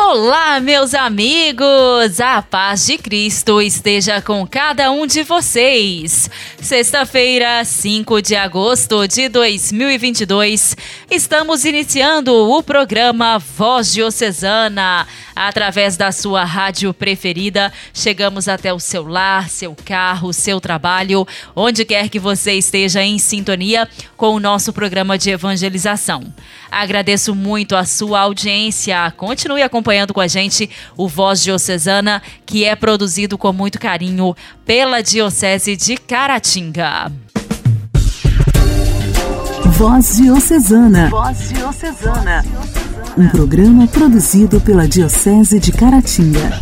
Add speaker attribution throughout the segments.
Speaker 1: Olá, meus amigos! A paz de Cristo esteja com cada um de vocês. Sexta-feira, 5 de agosto de 2022, estamos iniciando o programa Voz Diocesana. Através da sua rádio preferida, chegamos até o seu lar, seu carro, seu trabalho, onde quer que você esteja em sintonia com o nosso programa de evangelização. Agradeço muito a sua audiência. Continue acompanhando com a gente o Voz Diocesana, que é produzido com muito carinho pela Diocese de Caratinga.
Speaker 2: Voz Diocesana. Voz Diocesana. Um programa produzido pela Diocese de Caratinga.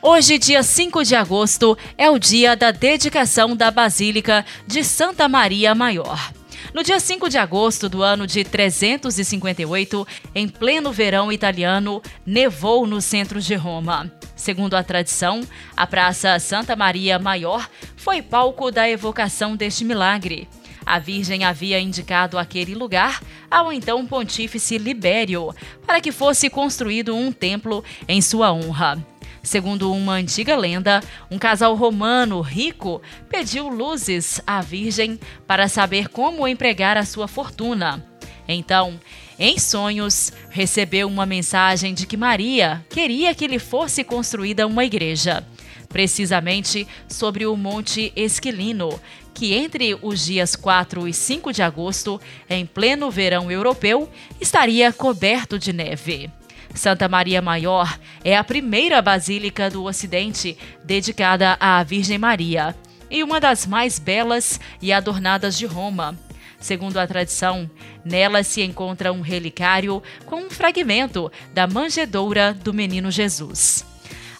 Speaker 1: Hoje, dia 5 de agosto, é o dia da dedicação da Basílica de Santa Maria Maior. No dia 5 de agosto do ano de 358, em pleno verão italiano, nevou no centro de Roma. Segundo a tradição, a Praça Santa Maria Maior foi palco da evocação deste milagre. A Virgem havia indicado aquele lugar ao então pontífice Libério para que fosse construído um templo em sua honra. Segundo uma antiga lenda, um casal romano rico pediu luzes à Virgem para saber como empregar a sua fortuna. Então, em sonhos, recebeu uma mensagem de que Maria queria que lhe fosse construída uma igreja, precisamente sobre o Monte Esquilino, que entre os dias 4 e 5 de agosto, em pleno verão europeu, estaria coberto de neve. Santa Maria Maior é a primeira basílica do Ocidente dedicada à Virgem Maria e uma das mais belas e adornadas de Roma. Segundo a tradição, nela se encontra um relicário com um fragmento da manjedoura do menino Jesus.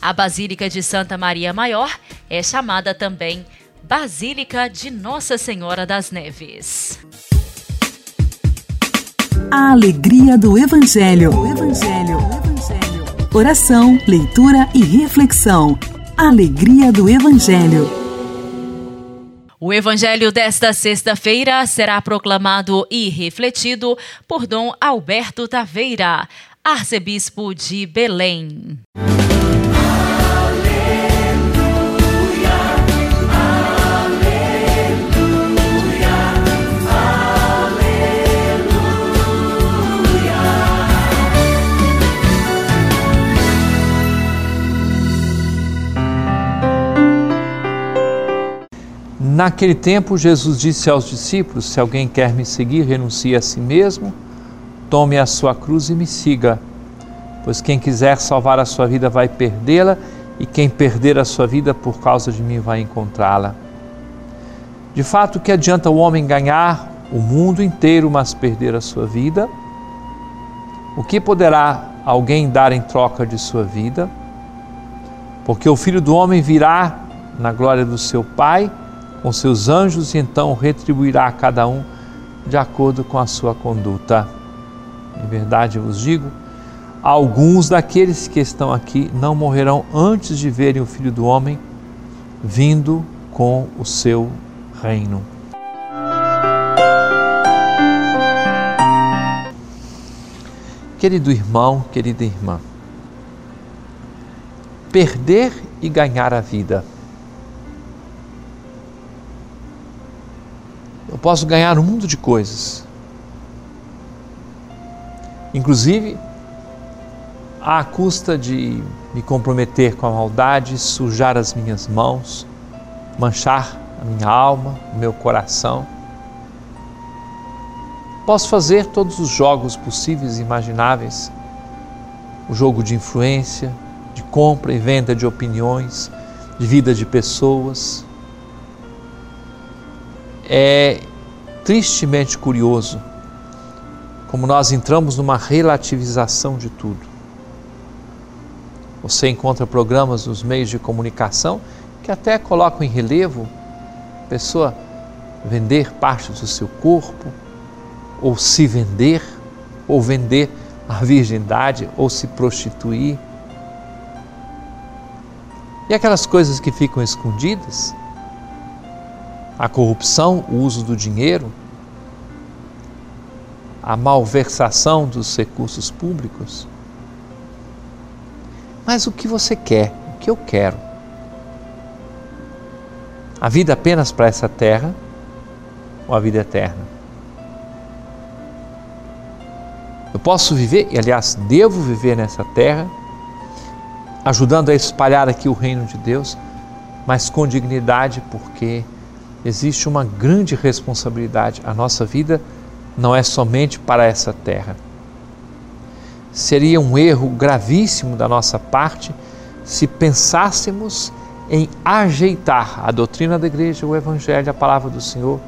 Speaker 1: A Basílica de Santa Maria Maior é chamada também Basílica de Nossa Senhora das Neves.
Speaker 2: A alegria do Evangelho. O Evangelho. O Evangelho. Oração, leitura e reflexão. Alegria do Evangelho.
Speaker 1: O Evangelho desta sexta-feira será proclamado e refletido por Dom Alberto Taveira, arcebispo de Belém.
Speaker 3: Naquele tempo, Jesus disse aos discípulos: Se alguém quer me seguir, renuncie a si mesmo, tome a sua cruz e me siga. Pois quem quiser salvar a sua vida vai perdê-la, e quem perder a sua vida por causa de mim vai encontrá-la. De fato, que adianta o homem ganhar o mundo inteiro, mas perder a sua vida? O que poderá alguém dar em troca de sua vida? Porque o filho do homem virá na glória do seu Pai com seus anjos e então retribuirá a cada um de acordo com a sua conduta. Em verdade vos digo, alguns daqueles que estão aqui não morrerão antes de verem o Filho do Homem vindo com o seu reino. Querido irmão, querida irmã, perder e ganhar a vida eu posso ganhar um mundo de coisas. Inclusive, à custa de me comprometer com a maldade, sujar as minhas mãos, manchar a minha alma, o meu coração. Posso fazer todos os jogos possíveis e imagináveis o jogo de influência, de compra e venda de opiniões, de vida de pessoas. É tristemente curioso como nós entramos numa relativização de tudo. Você encontra programas nos meios de comunicação que até colocam em relevo a pessoa vender parte do seu corpo, ou se vender, ou vender a virgindade, ou se prostituir. E aquelas coisas que ficam escondidas? A corrupção, o uso do dinheiro, a malversação dos recursos públicos. Mas o que você quer? O que eu quero? A vida apenas para essa terra ou a vida eterna? Eu posso viver, e aliás, devo viver nessa terra, ajudando a espalhar aqui o reino de Deus, mas com dignidade, porque existe uma grande responsabilidade. A nossa vida não é somente para essa terra. Seria um erro gravíssimo da nossa parte se pensássemos em ajeitar a doutrina da igreja, o evangelho, a palavra do Senhor.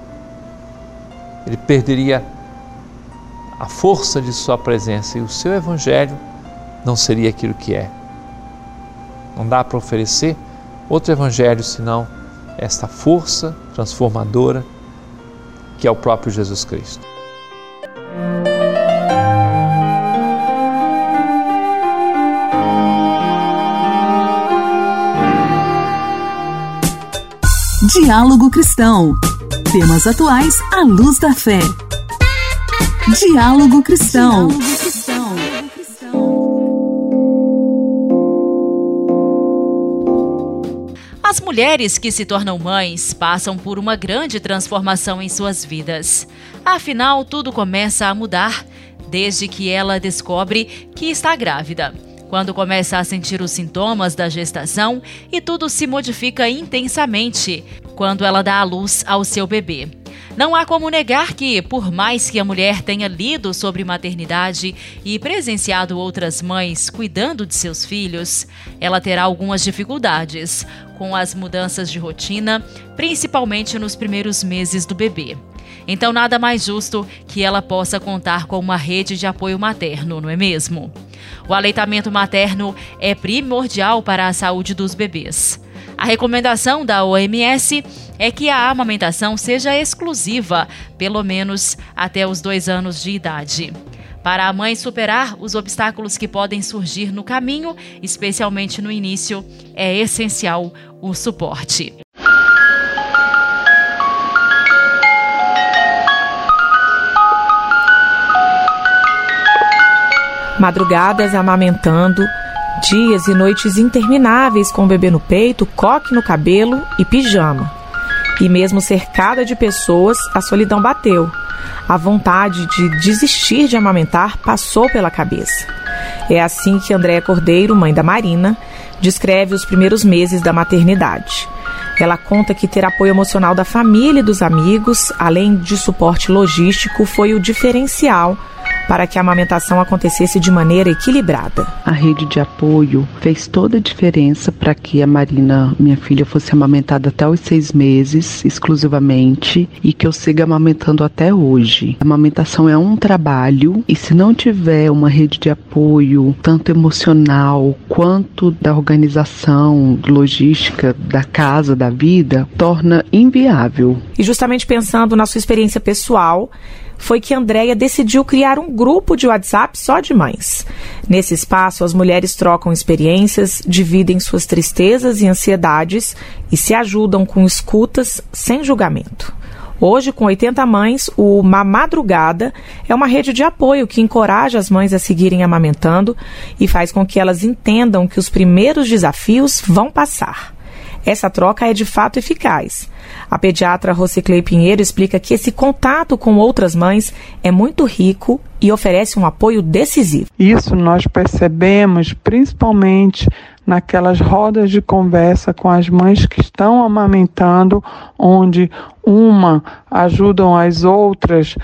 Speaker 3: Ele perderia a força de Sua presença e o seu Evangelho não seria aquilo que é. Não dá para oferecer outro Evangelho senão esta força transformadora que é o próprio Jesus Cristo.
Speaker 2: Diálogo Cristão. Temas atuais à luz da fé. Diálogo Cristão.
Speaker 1: As mulheres que se tornam mães passam por uma grande transformação em suas vidas. Afinal, tudo começa a mudar desde que ela descobre que está grávida. Quando começa a sentir os sintomas da gestação e tudo se modifica intensamente quando ela dá à luz ao seu bebê. Não há como negar que, por mais que a mulher tenha lido sobre maternidade e presenciado outras mães cuidando de seus filhos, ela terá algumas dificuldades com as mudanças de rotina, principalmente nos primeiros meses do bebê. Então, nada mais justo que ela possa contar com uma rede de apoio materno, não é mesmo? O aleitamento materno é primordial para a saúde dos bebês. A recomendação da OMS é que a amamentação seja exclusiva, pelo menos até os dois anos de idade. Para a mãe superar os obstáculos que podem surgir no caminho, especialmente no início, é essencial o suporte.
Speaker 4: Madrugadas amamentando, dias e noites intermináveis com o bebê no peito, coque no cabelo e pijama. E mesmo cercada de pessoas, a solidão bateu. A vontade de desistir de amamentar passou pela cabeça. É assim que Andréa Cordeiro, mãe da Marina, descreve os primeiros meses da maternidade. Ela conta que ter apoio emocional da família e dos amigos, além de suporte logístico, foi o diferencial para que a amamentação acontecesse de maneira equilibrada.
Speaker 5: A rede de apoio fez toda a diferença para que a Marina, minha filha, fosse amamentada até os seis meses, exclusivamente, e que eu siga amamentando até hoje. A amamentação é um trabalho e se não tiver uma rede de apoio, tanto emocional quanto da organização, logística da casa, da vida, torna inviável.
Speaker 4: E justamente pensando na sua experiência pessoal, foi que Andréia decidiu criar um grupo de WhatsApp só de mães. Nesse espaço, as mulheres trocam experiências, dividem suas tristezas e ansiedades e se ajudam com escutas sem julgamento. Hoje, com 80 mães, o Mamadrugada é uma rede de apoio que encoraja as mães a seguirem amamentando e faz com que elas entendam que os primeiros desafios vão passar. Essa troca é de fato eficaz. A pediatra Rosiclei Pinheiro explica que esse contato com outras mães é muito rico e oferece um apoio decisivo.
Speaker 6: Isso nós percebemos principalmente naquelas rodas de conversa com as mães que estão amamentando, onde uma ajudam as outras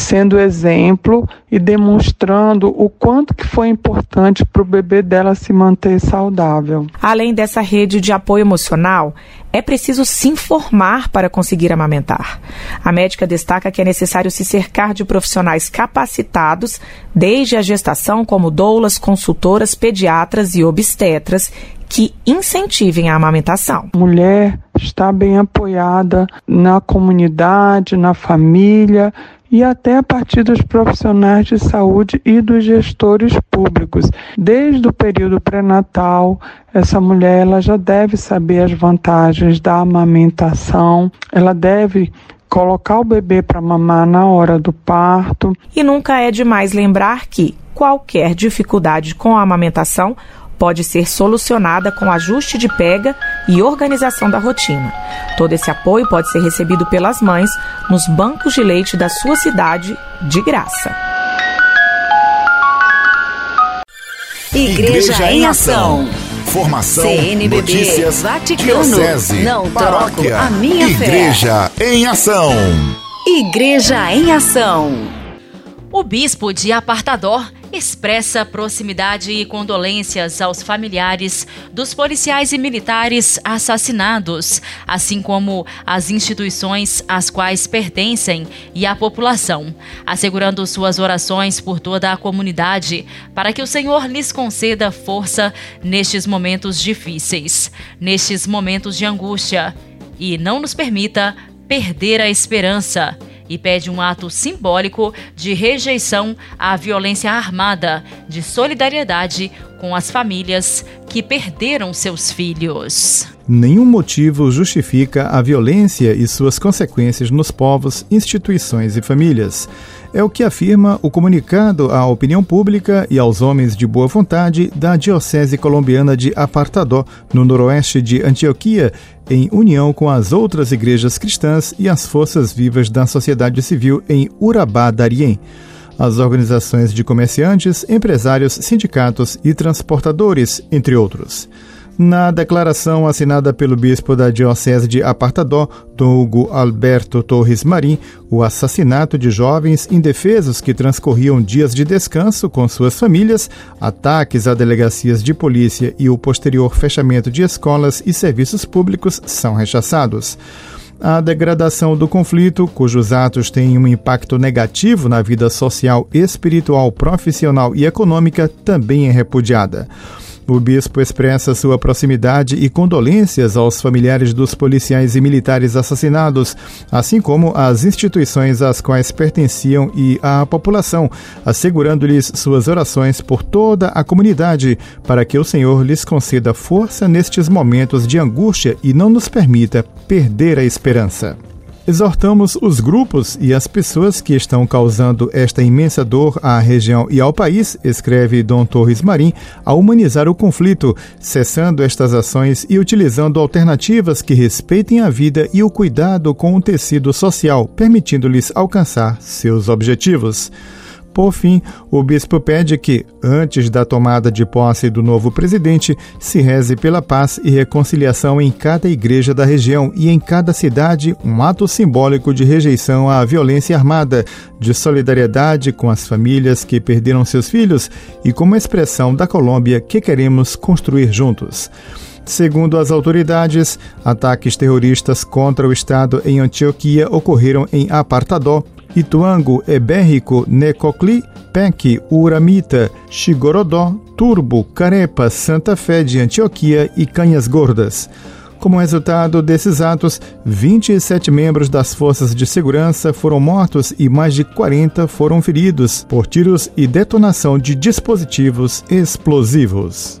Speaker 6: sendo exemplo e demonstrando o quanto que foi importante para o bebê dela se manter saudável.
Speaker 4: Além dessa rede de apoio emocional, é preciso se informar para conseguir amamentar. A médica destaca que é necessário se cercar de profissionais capacitados desde a gestação, como doulas, consultoras, pediatras e obstetras, que incentivem a amamentação.
Speaker 6: Mulher está bem apoiada na comunidade, na família e até a partir dos profissionais de saúde e dos gestores públicos. Desde o período pré-natal, essa mulher ela já deve saber as vantagens da amamentação, ela deve colocar o bebê para mamar na hora do parto.
Speaker 4: E nunca é demais lembrar que qualquer dificuldade com a amamentação pode ser solucionada com ajuste de pega e organização da rotina. Todo esse apoio pode ser recebido pelas mães nos bancos de leite da sua cidade de graça.
Speaker 7: Igreja, Igreja em Ação. Formação, CNBB, notícias, Vaticano, diocese, não paróquia, a minha Igreja fé. em Ação.
Speaker 1: Igreja em Ação. O bispo de Apartador expressa proximidade e condolências aos familiares dos policiais e militares assassinados, assim como às instituições às quais pertencem e à população, assegurando suas orações por toda a comunidade para que o Senhor lhes conceda força nestes momentos difíceis, nestes momentos de angústia, e não nos permita perder a esperança e pede um ato simbólico de rejeição à violência armada, de solidariedade com as famílias que perderam seus filhos.
Speaker 8: Nenhum motivo justifica a violência e suas consequências nos povos, instituições e famílias. É o que afirma o comunicado à opinião pública e aos homens de boa vontade da Diocese Colombiana de Apartadó, no noroeste de Antioquia, em união com as outras igrejas cristãs e as forças vivas da sociedade civil em Urabá, Darien as organizações de comerciantes, empresários, sindicatos e transportadores, entre outros. Na declaração assinada pelo bispo da Diocese de Apartadó, Dom Hugo Alberto Torres Marim, o assassinato de jovens indefesos que transcorriam dias de descanso com suas famílias, ataques a delegacias de polícia e o posterior fechamento de escolas e serviços públicos são rechaçados. A degradação do conflito, cujos atos têm um impacto negativo na vida social, espiritual, profissional e econômica, também é repudiada. O bispo expressa sua proximidade e condolências aos familiares dos policiais e militares assassinados, assim como às instituições às quais pertenciam e à população, assegurando-lhes suas orações por toda a comunidade, para que o Senhor lhes conceda força nestes momentos de angústia e não nos permita perder a esperança. Exortamos os grupos e as pessoas que estão causando esta imensa dor à região e ao país, escreve Dom Torres Marim, a humanizar o conflito, cessando estas ações e utilizando alternativas que respeitem a vida e o cuidado com o tecido social, permitindo-lhes alcançar seus objetivos. Por fim, o bispo pede que, antes da tomada de posse do novo presidente, se reze pela paz e reconciliação em cada igreja da região e em cada cidade, um ato simbólico de rejeição à violência armada, de solidariedade com as famílias que perderam seus filhos e como expressão da Colômbia que queremos construir juntos. Segundo as autoridades, ataques terroristas contra o Estado em Antioquia ocorreram em Apartadó, Ituango, Ebérrico, Necocli, Pec, Uramita, Chigorodó, Turbo, Carepa, Santa Fé de Antioquia e Canhas Gordas. Como resultado desses atos, 27 membros das forças de segurança foram mortos e mais de 40 foram feridos por tiros e detonação de dispositivos explosivos.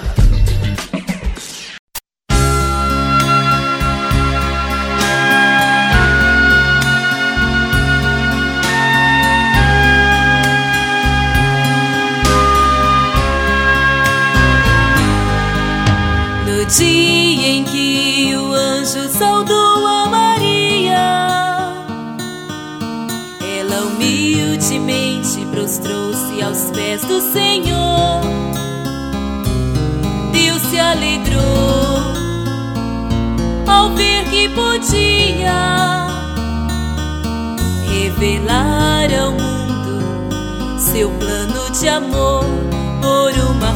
Speaker 9: Alegrou ao ver que podia revelar ao mundo seu plano de amor por uma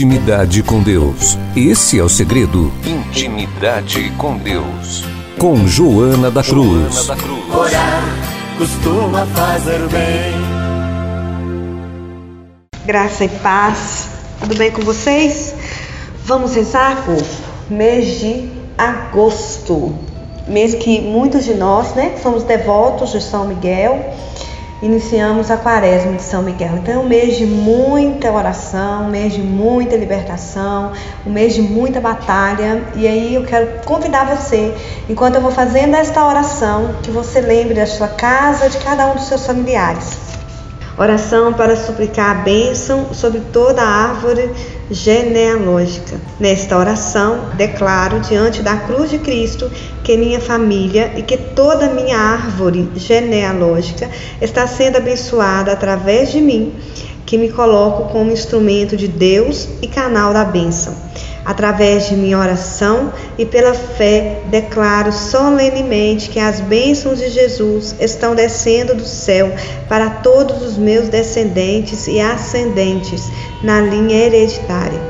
Speaker 10: Intimidade com Deus. Esse é o segredo. Intimidade com Deus. Com Joana da Cruz. Joana da Cruz.
Speaker 11: Orar costuma fazer bem.
Speaker 12: Graça e paz. Tudo bem com vocês? Vamos rezar por mês de agosto. Mês que muitos de nós, né, somos devotos de São Miguel iniciamos a quaresma de São Miguel. Então é um mês de muita oração, um mês de muita libertação, um mês de muita batalha. E aí eu quero convidar você, enquanto eu vou fazendo esta oração, que você lembre da sua casa, de cada um dos seus familiares. Oração para suplicar a bênção sobre toda a árvore genealógica. Nesta oração, declaro diante da cruz de Cristo que minha família e que toda minha árvore genealógica está sendo abençoada através de mim, que me coloco como instrumento de Deus e canal da bênção. Através de minha oração e pela fé, declaro solenemente que as bênçãos de Jesus estão descendo do céu para todos os meus descendentes e ascendentes na linha hereditária.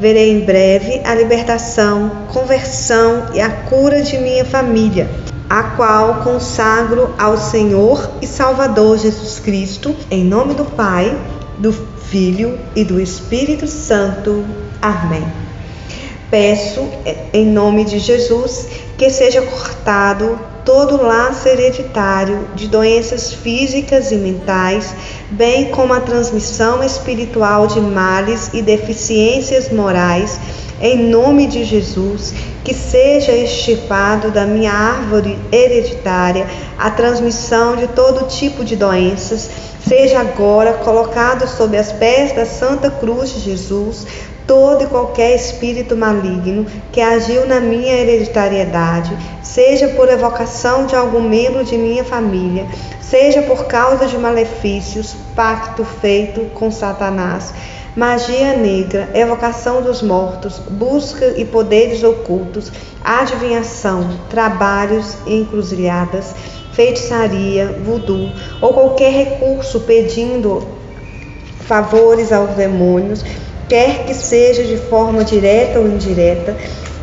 Speaker 12: Verei em breve a libertação, conversão e a cura de minha família, a qual consagro ao Senhor e Salvador Jesus Cristo, em nome do Pai, do Filho e do Espírito Santo. Amém. Peço, em nome de Jesus, que seja cortado todo laço hereditário de doenças físicas e mentais, bem como a transmissão espiritual de males e deficiências morais, em nome de Jesus, que seja extirpado da minha árvore hereditária a transmissão de todo tipo de doenças, seja agora colocado sob as pés da Santa Cruz de Jesus todo e qualquer espírito maligno que agiu na minha hereditariedade, seja por evocação de algum membro de minha família, seja por causa de malefícios, pacto feito com Satanás, magia negra, evocação dos mortos, busca e poderes ocultos, adivinhação, trabalhos e encruzilhadas, feitiçaria, voodoo ou qualquer recurso pedindo favores aos demônios, quer que seja de forma direta ou indireta,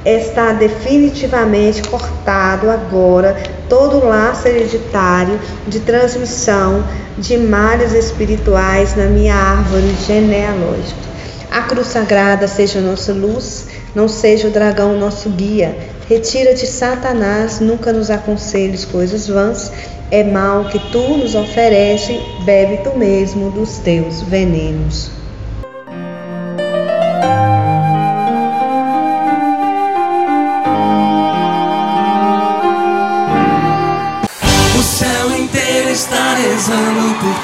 Speaker 12: está definitivamente cortado agora todo o laço hereditário de transmissão de males espirituais na minha árvore genealógica. A cruz sagrada seja nossa luz, não seja o dragão nosso guia. Retira-te, Satanás, nunca nos aconselhes coisas vãs. É mal que tu nos oferece, bebe tu mesmo dos teus venenos.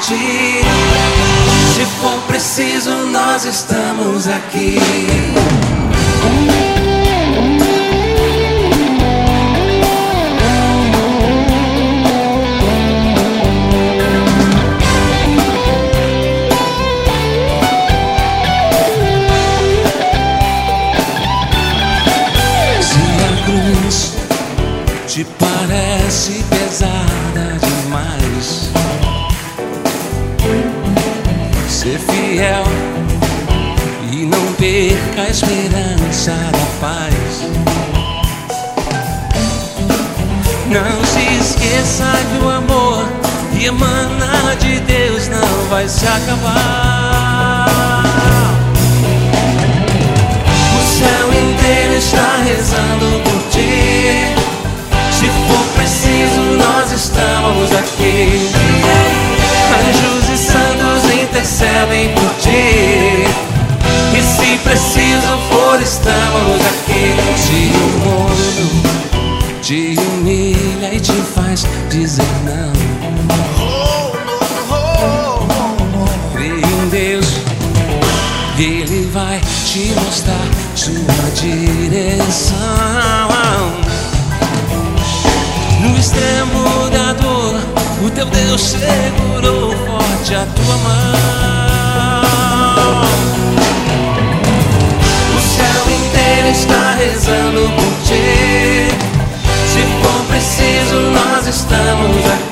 Speaker 13: Se for preciso, nós estamos aqui. Se acabar. O céu inteiro está rezando por ti. Se for preciso, nós estamos aqui. Anjos e santos intercedem por ti. E se preciso for, estamos aqui. A tua mão. está rezando por ti. Se for preciso, nós estamos aqui.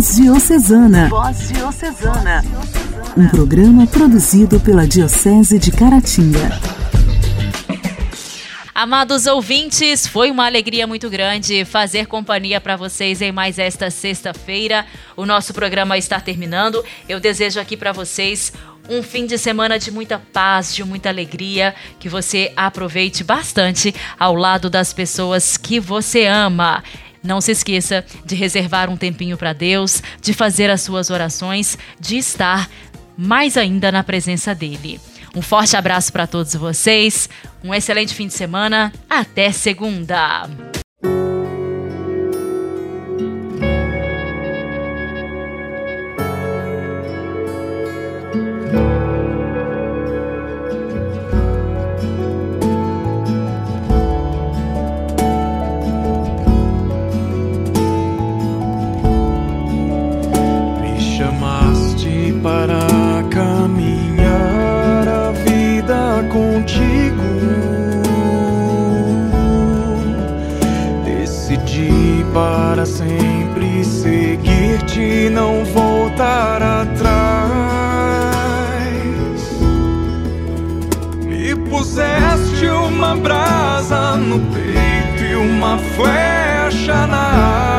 Speaker 2: Voz Diocesana. Voz Diocesana. Um programa produzido pela Diocese de Caratinga.
Speaker 1: Amados ouvintes, foi uma alegria muito grande fazer companhia para vocês em mais esta sexta-feira. O nosso programa está terminando. Eu desejo aqui para vocês um fim de semana de muita paz, de muita alegria, que você aproveite bastante ao lado das pessoas que você ama. Não se esqueça de reservar um tempinho para Deus, de fazer as suas orações, de estar mais ainda na presença dele. Um forte abraço para todos vocês, um excelente fim de semana, até segunda!
Speaker 14: uma flecha na.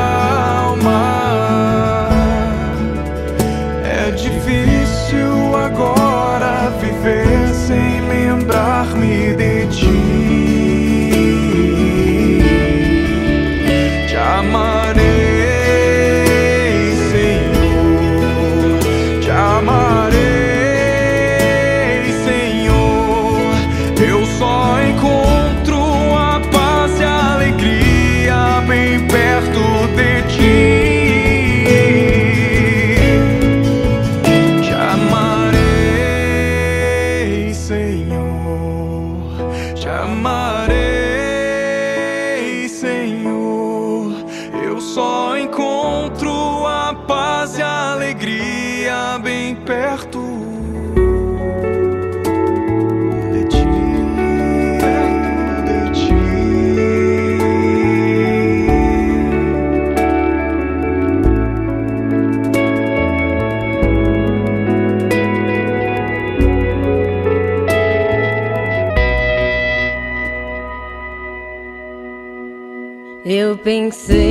Speaker 2: pensei.